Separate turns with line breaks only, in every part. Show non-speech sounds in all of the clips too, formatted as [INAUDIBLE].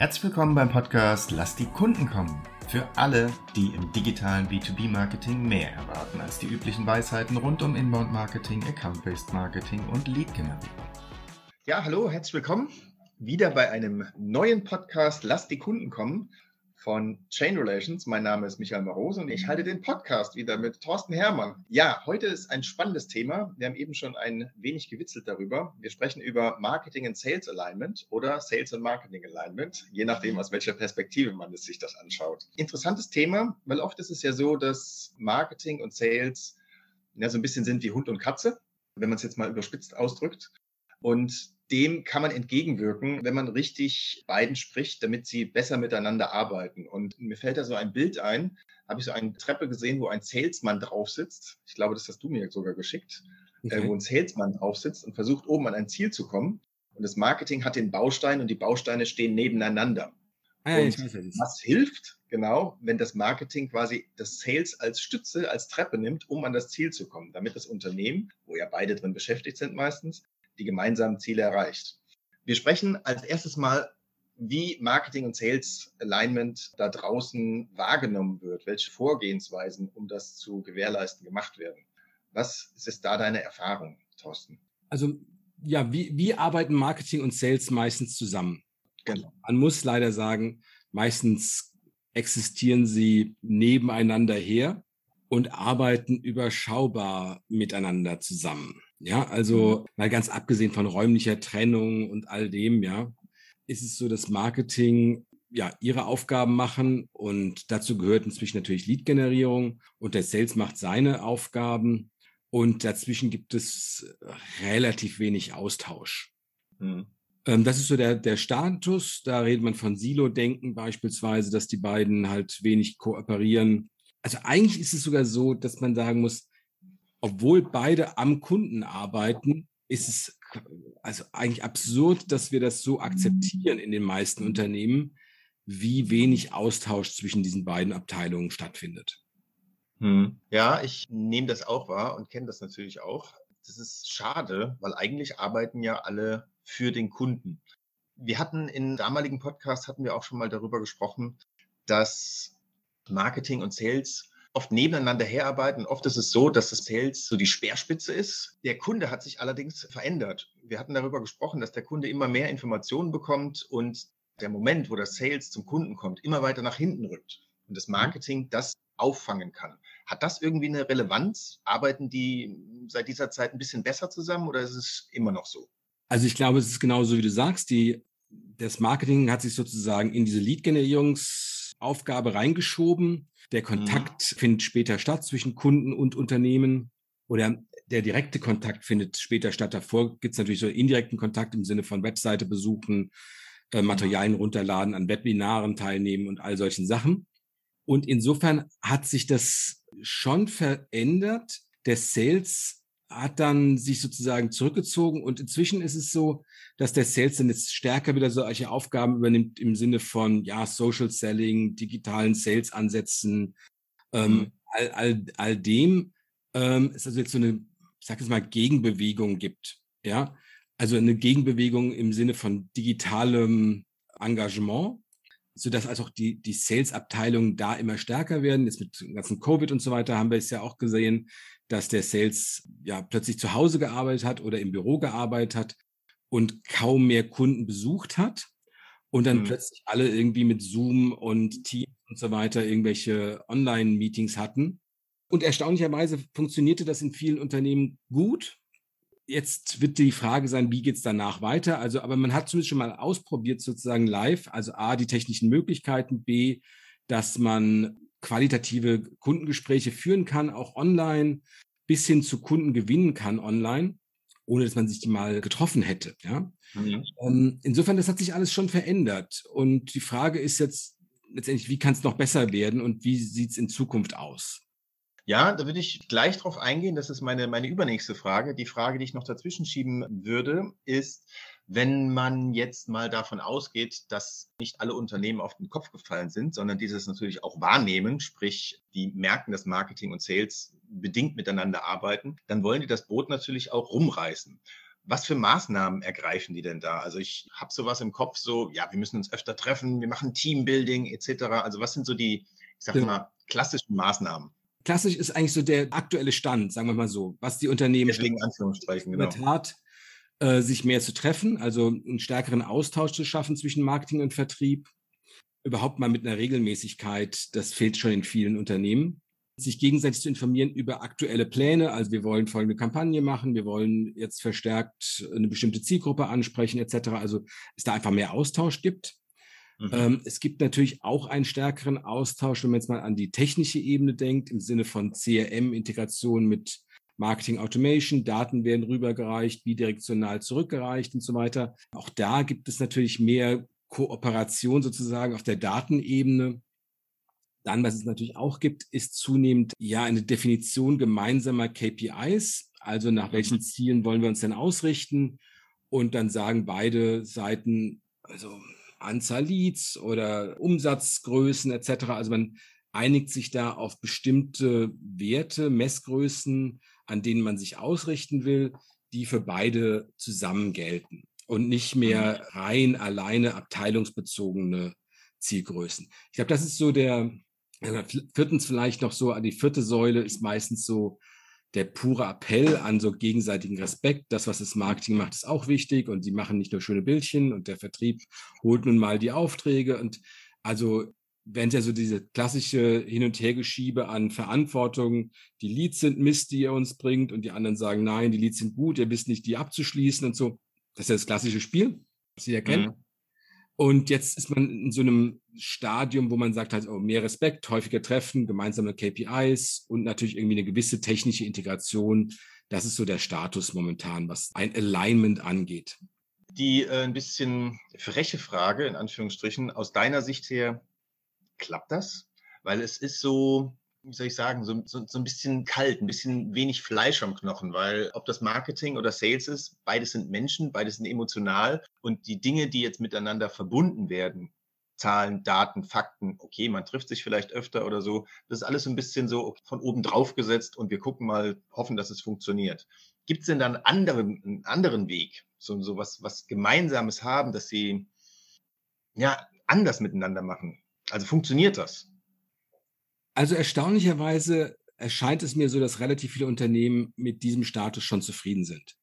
Herzlich willkommen beim Podcast Lass die Kunden kommen. Für alle, die im digitalen B2B-Marketing mehr erwarten als die üblichen Weisheiten rund um Inbound-Marketing, Account-Based Marketing und Lead-Generierung. Ja, hallo, herzlich willkommen. Wieder bei einem neuen Podcast Lass die Kunden kommen von Chain Relations. Mein Name ist Michael Marose und ich halte den Podcast wieder mit Thorsten Herrmann. Ja, heute ist ein spannendes Thema. Wir haben eben schon ein wenig gewitzelt darüber. Wir sprechen über Marketing and Sales Alignment oder Sales and Marketing Alignment, je nachdem, aus welcher Perspektive man es sich das anschaut. Interessantes Thema, weil oft ist es ja so, dass Marketing und Sales ja, so ein bisschen sind wie Hund und Katze, wenn man es jetzt mal überspitzt ausdrückt. Und dem kann man entgegenwirken, wenn man richtig beiden spricht, damit sie besser miteinander arbeiten. Und mir fällt da so ein Bild ein, habe ich so eine Treppe gesehen, wo ein Salesman drauf sitzt. Ich glaube, das hast du mir sogar geschickt, okay. äh, wo ein Salesman drauf sitzt und versucht, oben an ein Ziel zu kommen. Und das Marketing hat den Baustein und die Bausteine stehen nebeneinander. Ah, ja, und was hilft, genau, wenn das Marketing quasi das Sales als Stütze, als Treppe nimmt, um an das Ziel zu kommen, damit das Unternehmen, wo ja beide drin beschäftigt sind meistens, die gemeinsamen Ziele erreicht. Wir sprechen als erstes mal, wie Marketing und Sales Alignment da draußen wahrgenommen wird, welche Vorgehensweisen, um das zu gewährleisten, gemacht werden. Was ist da deine Erfahrung, Thorsten?
Also ja, wie, wie arbeiten Marketing und Sales meistens zusammen? Genau. Man muss leider sagen, meistens existieren sie nebeneinander her und arbeiten überschaubar miteinander zusammen. Ja, also mhm. mal ganz abgesehen von räumlicher Trennung und all dem, ja, ist es so, dass Marketing ja ihre Aufgaben machen und dazu gehört inzwischen natürlich Lead-Generierung und der Sales macht seine Aufgaben und dazwischen gibt es relativ wenig Austausch. Mhm. Ähm, das ist so der, der Status. Da redet man von Silo-Denken beispielsweise, dass die beiden halt wenig kooperieren. Also eigentlich ist es sogar so, dass man sagen muss, obwohl beide am Kunden arbeiten, ist es also eigentlich absurd, dass wir das so akzeptieren in den meisten Unternehmen, wie wenig Austausch zwischen diesen beiden Abteilungen stattfindet.
Hm. Ja, ich nehme das auch wahr und kenne das natürlich auch. Das ist schade, weil eigentlich arbeiten ja alle für den Kunden. Wir hatten in damaligen Podcast hatten wir auch schon mal darüber gesprochen, dass Marketing und Sales oft nebeneinander herarbeiten. Oft ist es so, dass das Sales so die Speerspitze ist. Der Kunde hat sich allerdings verändert. Wir hatten darüber gesprochen, dass der Kunde immer mehr Informationen bekommt und der Moment, wo das Sales zum Kunden kommt, immer weiter nach hinten rückt und das mhm. Marketing das auffangen kann. Hat das irgendwie eine Relevanz? Arbeiten die seit dieser Zeit ein bisschen besser zusammen oder ist es immer noch so?
Also ich glaube, es ist genauso, wie du sagst. Die, das Marketing hat sich sozusagen in diese Lead-Generierungsaufgabe reingeschoben der mhm. Kontakt mhm. findet später statt zwischen Kunden und Unternehmen oder der direkte Kontakt findet später statt. Davor gibt es natürlich so indirekten Kontakt im Sinne von Webseite besuchen, äh, Materialien runterladen, an Webinaren teilnehmen und all solchen Sachen. Und insofern hat sich das schon verändert. Der Sales hat dann sich sozusagen zurückgezogen und inzwischen ist es so, dass der Sales dann jetzt stärker wieder solche Aufgaben übernimmt im Sinne von ja Social Selling, digitalen Sales-Ansätzen, ähm, mhm. all, all, all dem ähm, es also jetzt so eine, ich sag jetzt mal Gegenbewegung gibt, ja, also eine Gegenbewegung im Sinne von digitalem Engagement, so dass also auch die die Sales-Abteilungen da immer stärker werden. Jetzt mit dem ganzen Covid und so weiter haben wir es ja auch gesehen, dass der Sales ja plötzlich zu Hause gearbeitet hat oder im Büro gearbeitet hat und kaum mehr Kunden besucht hat und dann mhm. plötzlich alle irgendwie mit Zoom und Teams und so weiter irgendwelche Online-Meetings hatten. Und erstaunlicherweise funktionierte das in vielen Unternehmen gut. Jetzt wird die Frage sein, wie geht's danach weiter? Also, aber man hat zumindest schon mal ausprobiert, sozusagen live. Also A, die technischen Möglichkeiten, B, dass man qualitative Kundengespräche führen kann, auch online, bis hin zu Kunden gewinnen kann online, ohne dass man sich die mal getroffen hätte. Ja? Mhm. Ähm, insofern, das hat sich alles schon verändert. Und die Frage ist jetzt letztendlich, wie kann es noch besser werden und wie sieht es in Zukunft aus?
Ja, da würde ich gleich drauf eingehen. Das ist meine, meine übernächste Frage. Die Frage, die ich noch dazwischen schieben würde, ist, wenn man jetzt mal davon ausgeht, dass nicht alle Unternehmen auf den Kopf gefallen sind, sondern dieses natürlich auch wahrnehmen, sprich, die merken, dass Marketing und Sales bedingt miteinander arbeiten, dann wollen die das Boot natürlich auch rumreißen. Was für Maßnahmen ergreifen die denn da? Also ich habe sowas im Kopf, so, ja, wir müssen uns öfter treffen, wir machen Teambuilding etc. Also was sind so die, ich sag ja. mal, klassischen Maßnahmen?
Klassisch ist eigentlich so der aktuelle Stand, sagen wir mal so, was die Unternehmen
Deswegen Anführungsstrichen,
genau. Tat, äh, sich mehr zu treffen, also einen stärkeren Austausch zu schaffen zwischen Marketing und Vertrieb, überhaupt mal mit einer Regelmäßigkeit, das fehlt schon in vielen Unternehmen sich gegenseitig zu informieren über aktuelle Pläne. Also wir wollen folgende Kampagne machen, wir wollen jetzt verstärkt eine bestimmte Zielgruppe ansprechen etc. Also es da einfach mehr Austausch gibt. Mhm. Ähm, es gibt natürlich auch einen stärkeren Austausch, wenn man jetzt mal an die technische Ebene denkt, im Sinne von CRM-Integration mit Marketing Automation, Daten werden rübergereicht, bidirektional zurückgereicht und so weiter. Auch da gibt es natürlich mehr Kooperation sozusagen auf der Datenebene. Dann, was es natürlich auch gibt, ist zunehmend ja eine Definition gemeinsamer KPIs. Also nach welchen mhm. Zielen wollen wir uns denn ausrichten? Und dann sagen beide Seiten, also Anzahl Leads oder Umsatzgrößen etc. Also man einigt sich da auf bestimmte Werte, Messgrößen, an denen man sich ausrichten will, die für beide zusammen gelten und nicht mehr mhm. rein alleine abteilungsbezogene Zielgrößen. Ich glaube, das ist so der, Viertens vielleicht noch so, die vierte Säule ist meistens so der pure Appell an so gegenseitigen Respekt. Das, was das Marketing macht, ist auch wichtig und die machen nicht nur schöne Bildchen und der Vertrieb holt nun mal die Aufträge und also wenn ja so diese klassische Hin- und Hergeschiebe an Verantwortung, die Leads sind Mist, die ihr uns bringt und die anderen sagen, nein, die Leads sind gut, ihr wisst nicht, die abzuschließen und so. Das ist ja das klassische Spiel, was ihr kennt. Mhm. Und jetzt ist man in so einem Stadium, wo man sagt halt, oh, mehr Respekt, häufiger Treffen, gemeinsame KPIs und natürlich irgendwie eine gewisse technische Integration. Das ist so der Status momentan, was ein Alignment angeht.
Die äh, ein bisschen freche Frage, in Anführungsstrichen, aus deiner Sicht her, klappt das? Weil es ist so, wie soll ich sagen, so, so, so ein bisschen kalt, ein bisschen wenig Fleisch am Knochen, weil ob das Marketing oder Sales ist, beides sind Menschen, beides sind emotional und die Dinge, die jetzt miteinander verbunden werden, Zahlen, Daten, Fakten, okay, man trifft sich vielleicht öfter oder so, das ist alles so ein bisschen so von oben drauf gesetzt und wir gucken mal, hoffen, dass es funktioniert. Gibt es denn da einen anderen, einen anderen Weg, so, so was, was Gemeinsames haben, dass sie ja anders miteinander machen? Also funktioniert das?
Also erstaunlicherweise erscheint es mir so, dass relativ viele Unternehmen mit diesem Status schon zufrieden sind.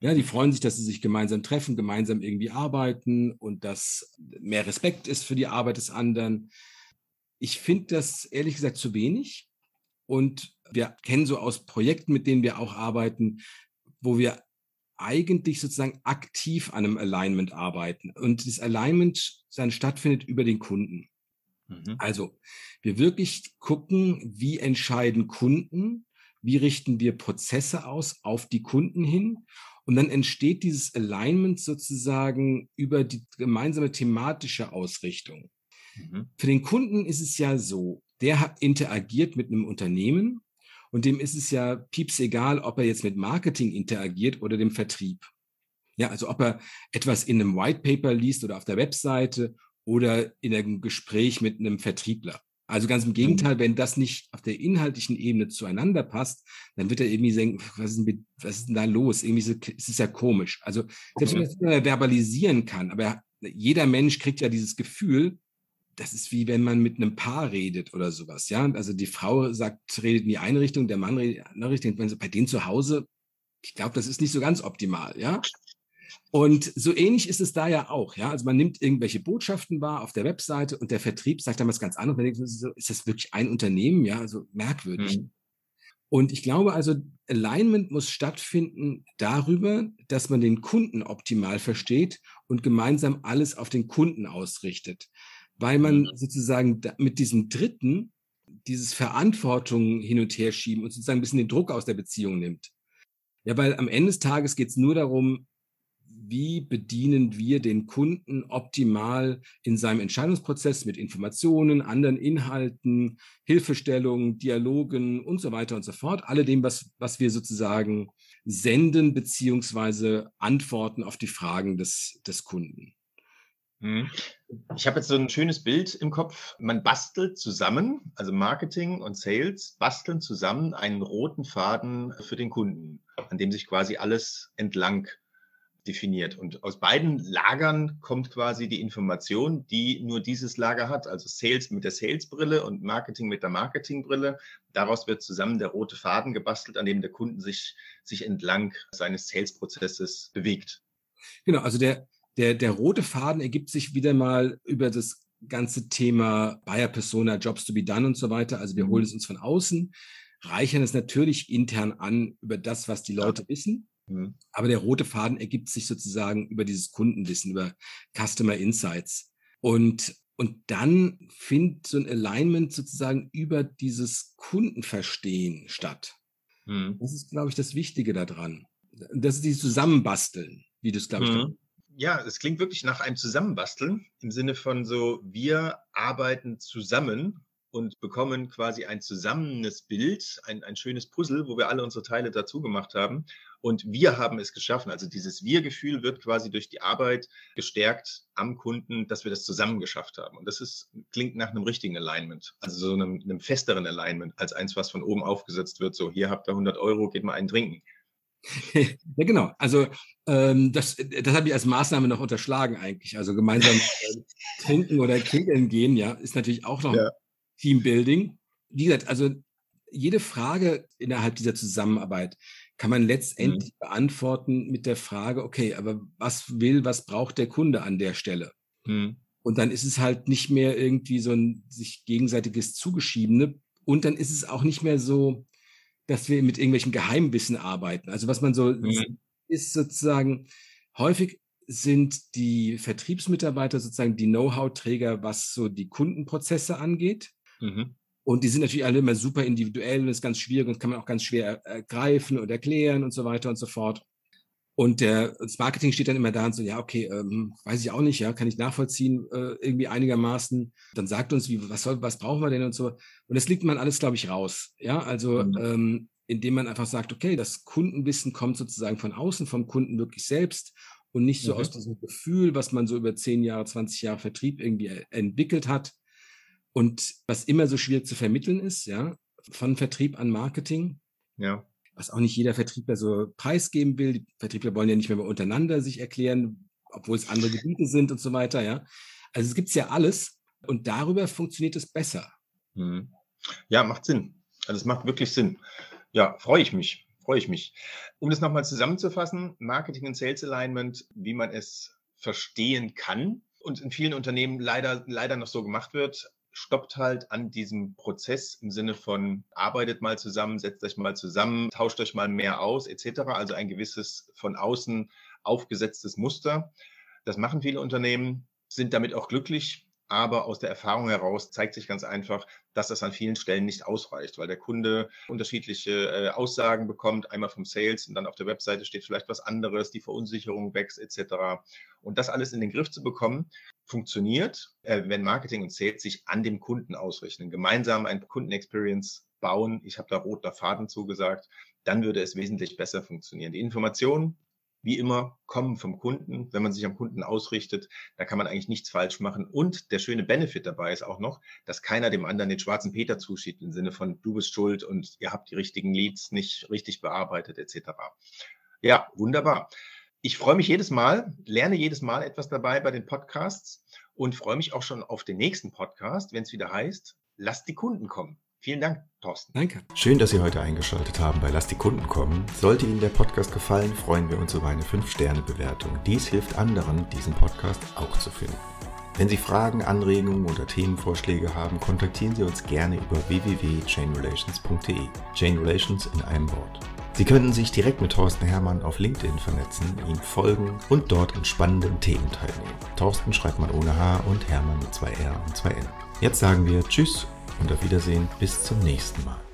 Ja, die freuen sich, dass sie sich gemeinsam treffen, gemeinsam irgendwie arbeiten und dass mehr Respekt ist für die Arbeit des anderen. Ich finde das ehrlich gesagt zu wenig. Und wir kennen so aus Projekten, mit denen wir auch arbeiten, wo wir eigentlich sozusagen aktiv an einem Alignment arbeiten. Und das Alignment dann stattfindet über den Kunden. Mhm. Also, wir wirklich gucken, wie entscheiden Kunden, wie richten wir Prozesse aus auf die Kunden hin. Und dann entsteht dieses Alignment sozusagen über die gemeinsame thematische Ausrichtung. Mhm. Für den Kunden ist es ja so, der interagiert mit einem Unternehmen und dem ist es ja pieps egal, ob er jetzt mit Marketing interagiert oder dem Vertrieb. Ja, also ob er etwas in einem White Paper liest oder auf der Webseite oder in einem Gespräch mit einem Vertriebler. Also ganz im Gegenteil, mhm. wenn das nicht auf der inhaltlichen Ebene zueinander passt, dann wird er irgendwie denken, was ist denn, was ist denn da los? Irgendwie so, ist es ja komisch. Also selbst wenn er das verbalisieren kann, aber jeder Mensch kriegt ja dieses Gefühl, das ist wie wenn man mit einem Paar redet oder sowas, ja. Also die Frau sagt, redet in die eine Richtung, der Mann redet in die andere Richtung. Bei denen zu Hause, ich glaube, das ist nicht so ganz optimal, ja. Und so ähnlich ist es da ja auch. Ja? Also man nimmt irgendwelche Botschaften wahr auf der Webseite und der Vertrieb sagt dann was ganz anderes. Man denkt, so, ist das wirklich ein Unternehmen? Ja, also merkwürdig. Mhm. Und ich glaube also, Alignment muss stattfinden darüber, dass man den Kunden optimal versteht und gemeinsam alles auf den Kunden ausrichtet. Weil man mhm. sozusagen mit diesem Dritten dieses Verantwortung hin und her schieben und sozusagen ein bisschen den Druck aus der Beziehung nimmt. Ja, weil am Ende des Tages geht es nur darum, wie bedienen wir den Kunden optimal in seinem Entscheidungsprozess mit Informationen, anderen Inhalten, Hilfestellungen, Dialogen und so weiter und so fort. Alledem, was, was wir sozusagen senden beziehungsweise antworten auf die Fragen des, des Kunden.
Mhm. Ich habe jetzt so ein schönes Bild im Kopf. Man bastelt zusammen, also Marketing und Sales basteln zusammen einen roten Faden für den Kunden. an dem sich quasi alles entlang definiert. Und aus beiden Lagern kommt quasi die Information, die nur dieses Lager hat, also Sales mit der Sales-Brille und Marketing mit der Marketing-Brille. Daraus wird zusammen der rote Faden gebastelt, an dem der Kunde sich, sich entlang seines Sales-Prozesses bewegt.
Genau, also der, der, der rote Faden ergibt sich wieder mal über das ganze Thema Buyer Persona, Jobs to be done und so weiter. Also wir mhm. holen es uns von außen, reichern es natürlich intern an über das, was die Leute wissen. Mhm. Aber der rote Faden ergibt sich sozusagen über dieses Kundenwissen, über Customer Insights. Und, und dann findet so ein Alignment sozusagen über dieses Kundenverstehen statt. Mhm. Das ist, glaube ich, das Wichtige daran. Das ist dieses Zusammenbasteln, wie du es, glaube ich, mhm.
Ja, es klingt wirklich nach einem Zusammenbasteln im Sinne von so, wir arbeiten zusammen und bekommen quasi ein zusammenes Bild, ein, ein schönes Puzzle, wo wir alle unsere Teile dazu gemacht haben. Und wir haben es geschaffen. Also dieses Wir-Gefühl wird quasi durch die Arbeit gestärkt am Kunden, dass wir das zusammen geschafft haben. Und das ist, klingt nach einem richtigen Alignment, also so einem, einem festeren Alignment als eins, was von oben aufgesetzt wird. So, hier habt ihr 100 Euro, geht mal einen trinken. [LAUGHS]
ja, genau. Also ähm, das, das habe ich als Maßnahme noch unterschlagen eigentlich. Also gemeinsam äh, trinken oder [LAUGHS] trinken gehen, ja, ist natürlich auch noch ja. Teambuilding. Wie gesagt, also jede Frage innerhalb dieser Zusammenarbeit kann man letztendlich mhm. beantworten mit der Frage, okay, aber was will, was braucht der Kunde an der Stelle? Mhm. Und dann ist es halt nicht mehr irgendwie so ein sich gegenseitiges Zugeschiebene. Und dann ist es auch nicht mehr so, dass wir mit irgendwelchem Geheimwissen arbeiten. Also was man so mhm. ist sozusagen, häufig sind die Vertriebsmitarbeiter sozusagen die Know-how-Träger, was so die Kundenprozesse angeht. Mhm. Und die sind natürlich alle immer super individuell und ist ganz schwierig und kann man auch ganz schwer ergreifen und erklären und so weiter und so fort. Und der, das Marketing steht dann immer da und so, ja, okay, ähm, weiß ich auch nicht, ja, kann ich nachvollziehen, äh, irgendwie einigermaßen. Dann sagt uns, wie, was soll, was brauchen wir denn und so. Und das liegt man alles, glaube ich, raus. Ja, also, mhm. ähm, indem man einfach sagt, okay, das Kundenwissen kommt sozusagen von außen, vom Kunden wirklich selbst und nicht so mhm. aus diesem Gefühl, was man so über zehn Jahre, 20 Jahre Vertrieb irgendwie entwickelt hat. Und was immer so schwierig zu vermitteln ist, ja, von Vertrieb an Marketing. Ja was auch nicht jeder Vertriebler so preisgeben will. Die Vertriebler wollen ja nicht mehr untereinander sich erklären, obwohl es andere Gebiete sind und so weiter, ja. Also es gibt ja alles und darüber funktioniert es besser.
Mhm. Ja, macht Sinn. Also es macht wirklich Sinn. Ja, freue ich mich. Freue ich mich. Um das nochmal zusammenzufassen, Marketing und Sales Alignment, wie man es verstehen kann und in vielen Unternehmen leider, leider noch so gemacht wird, stoppt halt an diesem Prozess im Sinne von arbeitet mal zusammen, setzt euch mal zusammen, tauscht euch mal mehr aus, etc. Also ein gewisses von außen aufgesetztes Muster. Das machen viele Unternehmen, sind damit auch glücklich, aber aus der Erfahrung heraus zeigt sich ganz einfach, dass das an vielen Stellen nicht ausreicht, weil der Kunde unterschiedliche äh, Aussagen bekommt, einmal vom Sales und dann auf der Webseite steht vielleicht was anderes, die Verunsicherung wächst etc. Und das alles in den Griff zu bekommen, funktioniert, äh, wenn Marketing und Sales sich an dem Kunden ausrichten, gemeinsam ein Kundenexperience bauen. Ich habe da roter Faden zugesagt, dann würde es wesentlich besser funktionieren. Die Informationen wie immer, kommen vom Kunden. Wenn man sich am Kunden ausrichtet, da kann man eigentlich nichts falsch machen. Und der schöne Benefit dabei ist auch noch, dass keiner dem anderen den schwarzen Peter zuschiebt im Sinne von du bist schuld und ihr habt die richtigen Leads nicht richtig bearbeitet etc. Ja, wunderbar. Ich freue mich jedes Mal, lerne jedes Mal etwas dabei bei den Podcasts und freue mich auch schon auf den nächsten Podcast, wenn es wieder heißt, lasst die Kunden kommen. Vielen Dank, Thorsten.
Danke.
Schön, dass Sie heute eingeschaltet haben bei Lass die Kunden kommen. Sollte Ihnen der Podcast gefallen, freuen wir uns über eine 5-Sterne-Bewertung. Dies hilft anderen, diesen Podcast auch zu finden. Wenn Sie Fragen, Anregungen oder Themenvorschläge haben, kontaktieren Sie uns gerne über www.chainrelations.de. Chain Relations in einem Wort. Sie könnten sich direkt mit Thorsten Hermann auf LinkedIn vernetzen, ihm folgen und dort an spannenden Themen teilnehmen. Thorsten schreibt man ohne H und Hermann mit zwei R und zwei N. Jetzt sagen wir Tschüss und auf Wiedersehen bis zum nächsten Mal.